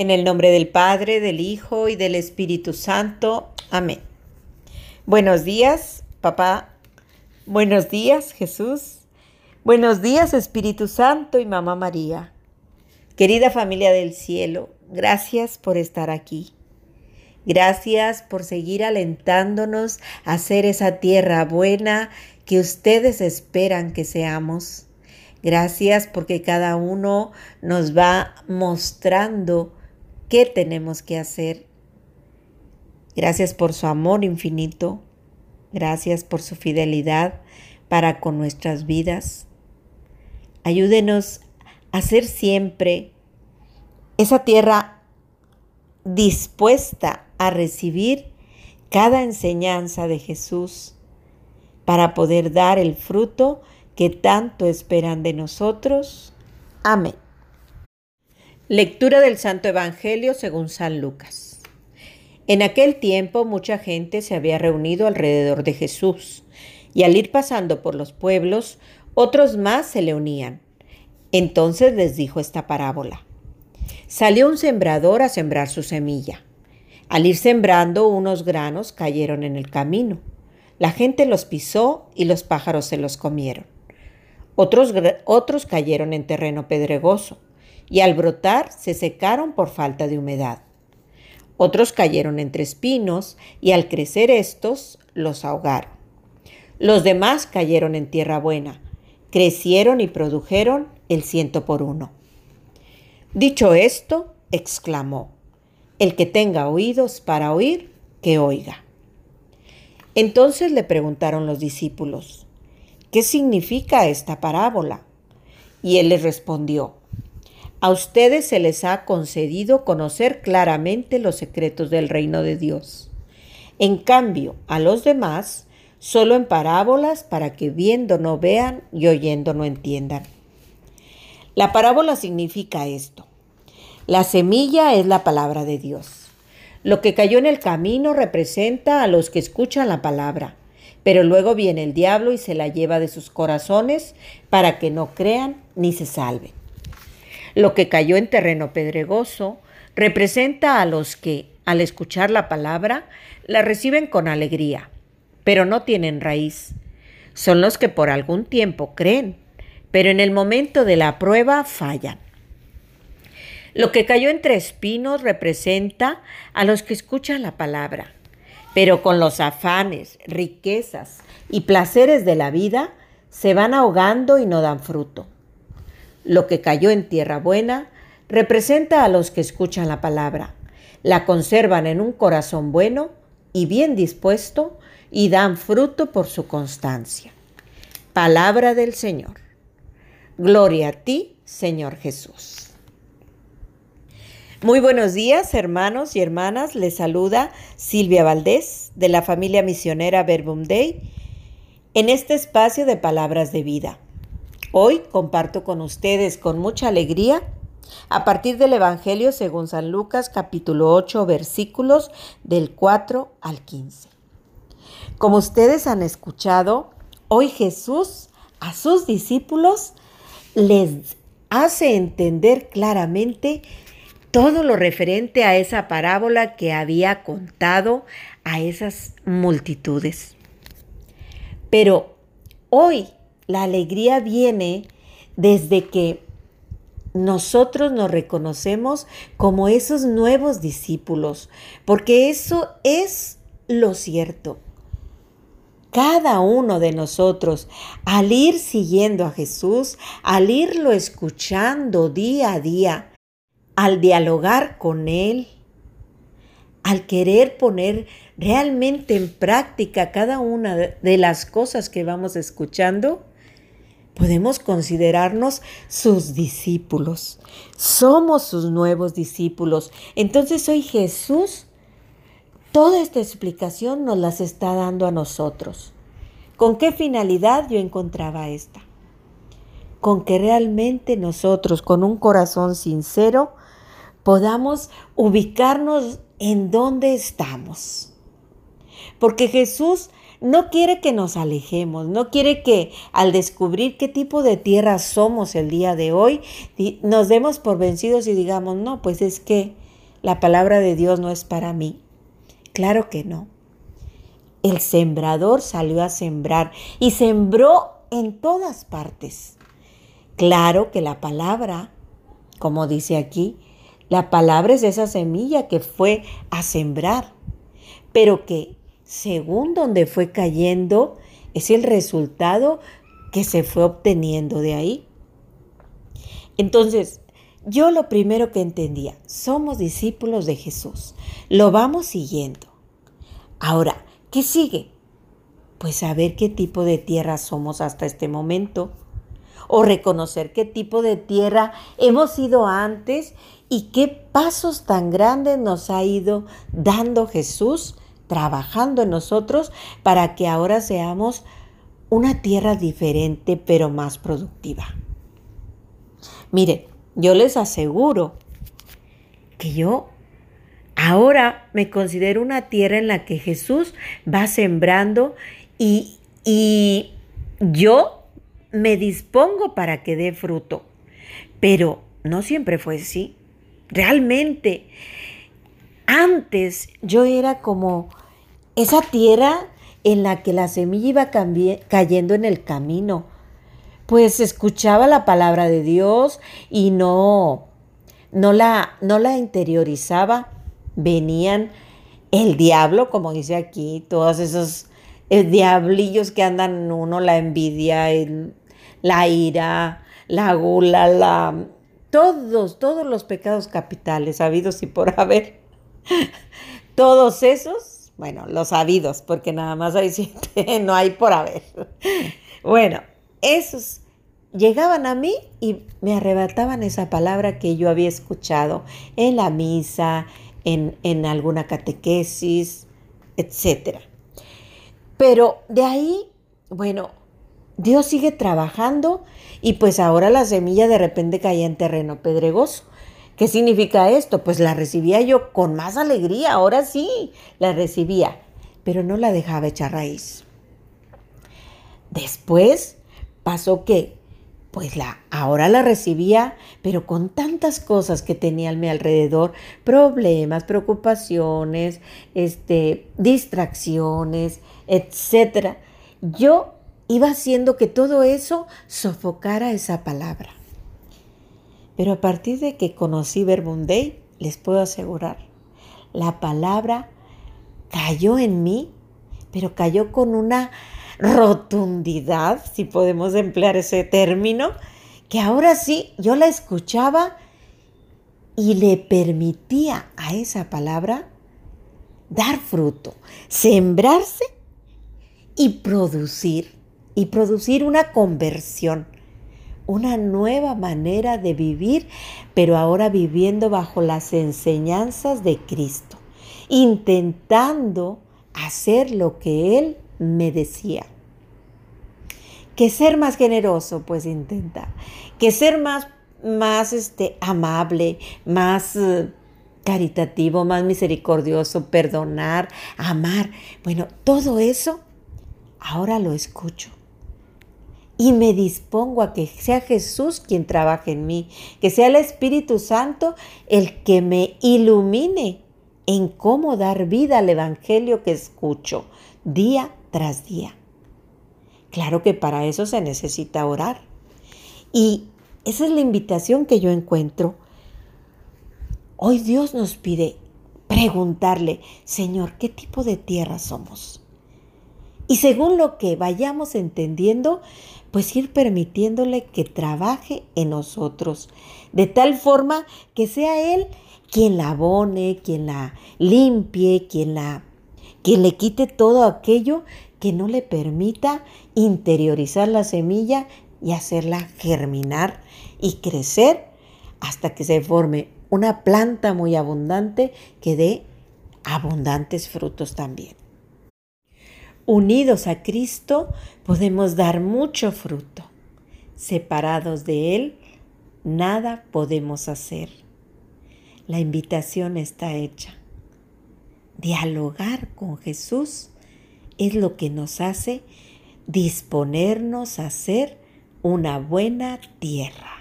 En el nombre del Padre, del Hijo y del Espíritu Santo. Amén. Buenos días, papá. Buenos días, Jesús. Buenos días, Espíritu Santo y Mamá María. Querida familia del cielo, gracias por estar aquí. Gracias por seguir alentándonos a ser esa tierra buena que ustedes esperan que seamos. Gracias porque cada uno nos va mostrando qué tenemos que hacer. Gracias por su amor infinito. Gracias por su fidelidad para con nuestras vidas. Ayúdenos a ser siempre esa tierra dispuesta a recibir cada enseñanza de Jesús para poder dar el fruto que tanto esperan de nosotros. Amén. Lectura del Santo Evangelio según San Lucas. En aquel tiempo mucha gente se había reunido alrededor de Jesús, y al ir pasando por los pueblos, otros más se le unían. Entonces les dijo esta parábola. Salió un sembrador a sembrar su semilla. Al ir sembrando, unos granos cayeron en el camino. La gente los pisó y los pájaros se los comieron. Otros, otros cayeron en terreno pedregoso y al brotar se secaron por falta de humedad. Otros cayeron entre espinos y al crecer estos los ahogaron. Los demás cayeron en tierra buena, crecieron y produjeron el ciento por uno. Dicho esto, exclamó, El que tenga oídos para oír, que oiga. Entonces le preguntaron los discípulos, ¿qué significa esta parábola? Y él les respondió, a ustedes se les ha concedido conocer claramente los secretos del reino de Dios. En cambio, a los demás, solo en parábolas para que viendo no vean y oyendo no entiendan. La parábola significa esto. La semilla es la palabra de Dios. Lo que cayó en el camino representa a los que escuchan la palabra, pero luego viene el diablo y se la lleva de sus corazones para que no crean ni se salven. Lo que cayó en terreno pedregoso representa a los que, al escuchar la palabra, la reciben con alegría, pero no tienen raíz. Son los que por algún tiempo creen, pero en el momento de la prueba fallan. Lo que cayó entre espinos representa a los que escuchan la palabra, pero con los afanes, riquezas y placeres de la vida se van ahogando y no dan fruto. Lo que cayó en tierra buena representa a los que escuchan la palabra, la conservan en un corazón bueno y bien dispuesto y dan fruto por su constancia. Palabra del Señor. Gloria a ti, Señor Jesús. Muy buenos días, hermanos y hermanas. Les saluda Silvia Valdés de la familia misionera Verbum Dei en este espacio de palabras de vida. Hoy comparto con ustedes con mucha alegría a partir del Evangelio según San Lucas capítulo 8 versículos del 4 al 15. Como ustedes han escuchado, hoy Jesús a sus discípulos les hace entender claramente todo lo referente a esa parábola que había contado a esas multitudes. Pero hoy la alegría viene desde que nosotros nos reconocemos como esos nuevos discípulos, porque eso es lo cierto. Cada uno de nosotros, al ir siguiendo a Jesús, al irlo escuchando día a día, al dialogar con Él, al querer poner realmente en práctica cada una de las cosas que vamos escuchando, podemos considerarnos sus discípulos. Somos sus nuevos discípulos. Entonces hoy Jesús, toda esta explicación nos las está dando a nosotros. ¿Con qué finalidad yo encontraba esta? Con que realmente nosotros, con un corazón sincero, podamos ubicarnos en dónde estamos. Porque Jesús no quiere que nos alejemos, no quiere que al descubrir qué tipo de tierra somos el día de hoy, nos demos por vencidos y digamos, no, pues es que la palabra de Dios no es para mí. Claro que no. El sembrador salió a sembrar y sembró en todas partes. Claro que la palabra, como dice aquí, la palabra es esa semilla que fue a sembrar, pero que según donde fue cayendo es el resultado que se fue obteniendo de ahí. Entonces, yo lo primero que entendía, somos discípulos de Jesús, lo vamos siguiendo. Ahora, ¿qué sigue? Pues saber qué tipo de tierra somos hasta este momento, o reconocer qué tipo de tierra hemos sido antes y qué pasos tan grandes nos ha ido dando Jesús trabajando en nosotros para que ahora seamos una tierra diferente pero más productiva. Miren, yo les aseguro que yo ahora me considero una tierra en la que Jesús va sembrando y, y yo me dispongo para que dé fruto. Pero no siempre fue así. Realmente, antes yo era como esa tierra en la que la semilla iba cayendo en el camino pues escuchaba la palabra de Dios y no, no, la, no la interiorizaba. Venían el diablo, como dice aquí, todos esos eh, diablillos que andan uno, la envidia, la ira, la gula, la, todos, todos los pecados capitales habidos y por haber. todos esos, bueno, los habidos, porque nada más hay siete, no hay por haber. Bueno, esos llegaban a mí y me arrebataban esa palabra que yo había escuchado en la misa, en, en alguna catequesis, etc. Pero de ahí, bueno, Dios sigue trabajando y pues ahora la semilla de repente caía en terreno pedregoso. ¿Qué significa esto? Pues la recibía yo con más alegría, ahora sí, la recibía, pero no la dejaba echar raíz. Después pasó que, pues la, ahora la recibía, pero con tantas cosas que tenía a mi alrededor, problemas, preocupaciones, este, distracciones, etcétera. Yo iba haciendo que todo eso sofocara esa palabra. Pero a partir de que conocí Verbunday, les puedo asegurar, la palabra cayó en mí, pero cayó con una rotundidad, si podemos emplear ese término, que ahora sí yo la escuchaba y le permitía a esa palabra dar fruto, sembrarse y producir, y producir una conversión, una nueva manera de vivir, pero ahora viviendo bajo las enseñanzas de Cristo, intentando hacer lo que Él me decía. Que ser más generoso, pues intenta. Que ser más, más este, amable, más eh, caritativo, más misericordioso, perdonar, amar. Bueno, todo eso ahora lo escucho. Y me dispongo a que sea Jesús quien trabaje en mí, que sea el Espíritu Santo el que me ilumine en cómo dar vida al Evangelio que escucho día tras día. Claro que para eso se necesita orar. Y esa es la invitación que yo encuentro. Hoy Dios nos pide preguntarle, Señor, ¿qué tipo de tierra somos? Y según lo que vayamos entendiendo, pues ir permitiéndole que trabaje en nosotros, de tal forma que sea Él quien la abone, quien la limpie, quien la quien le quite todo aquello que no le permita interiorizar la semilla y hacerla germinar y crecer hasta que se forme una planta muy abundante que dé abundantes frutos también. Unidos a Cristo podemos dar mucho fruto. Separados de Él, nada podemos hacer. La invitación está hecha. Dialogar con Jesús es lo que nos hace disponernos a ser una buena tierra.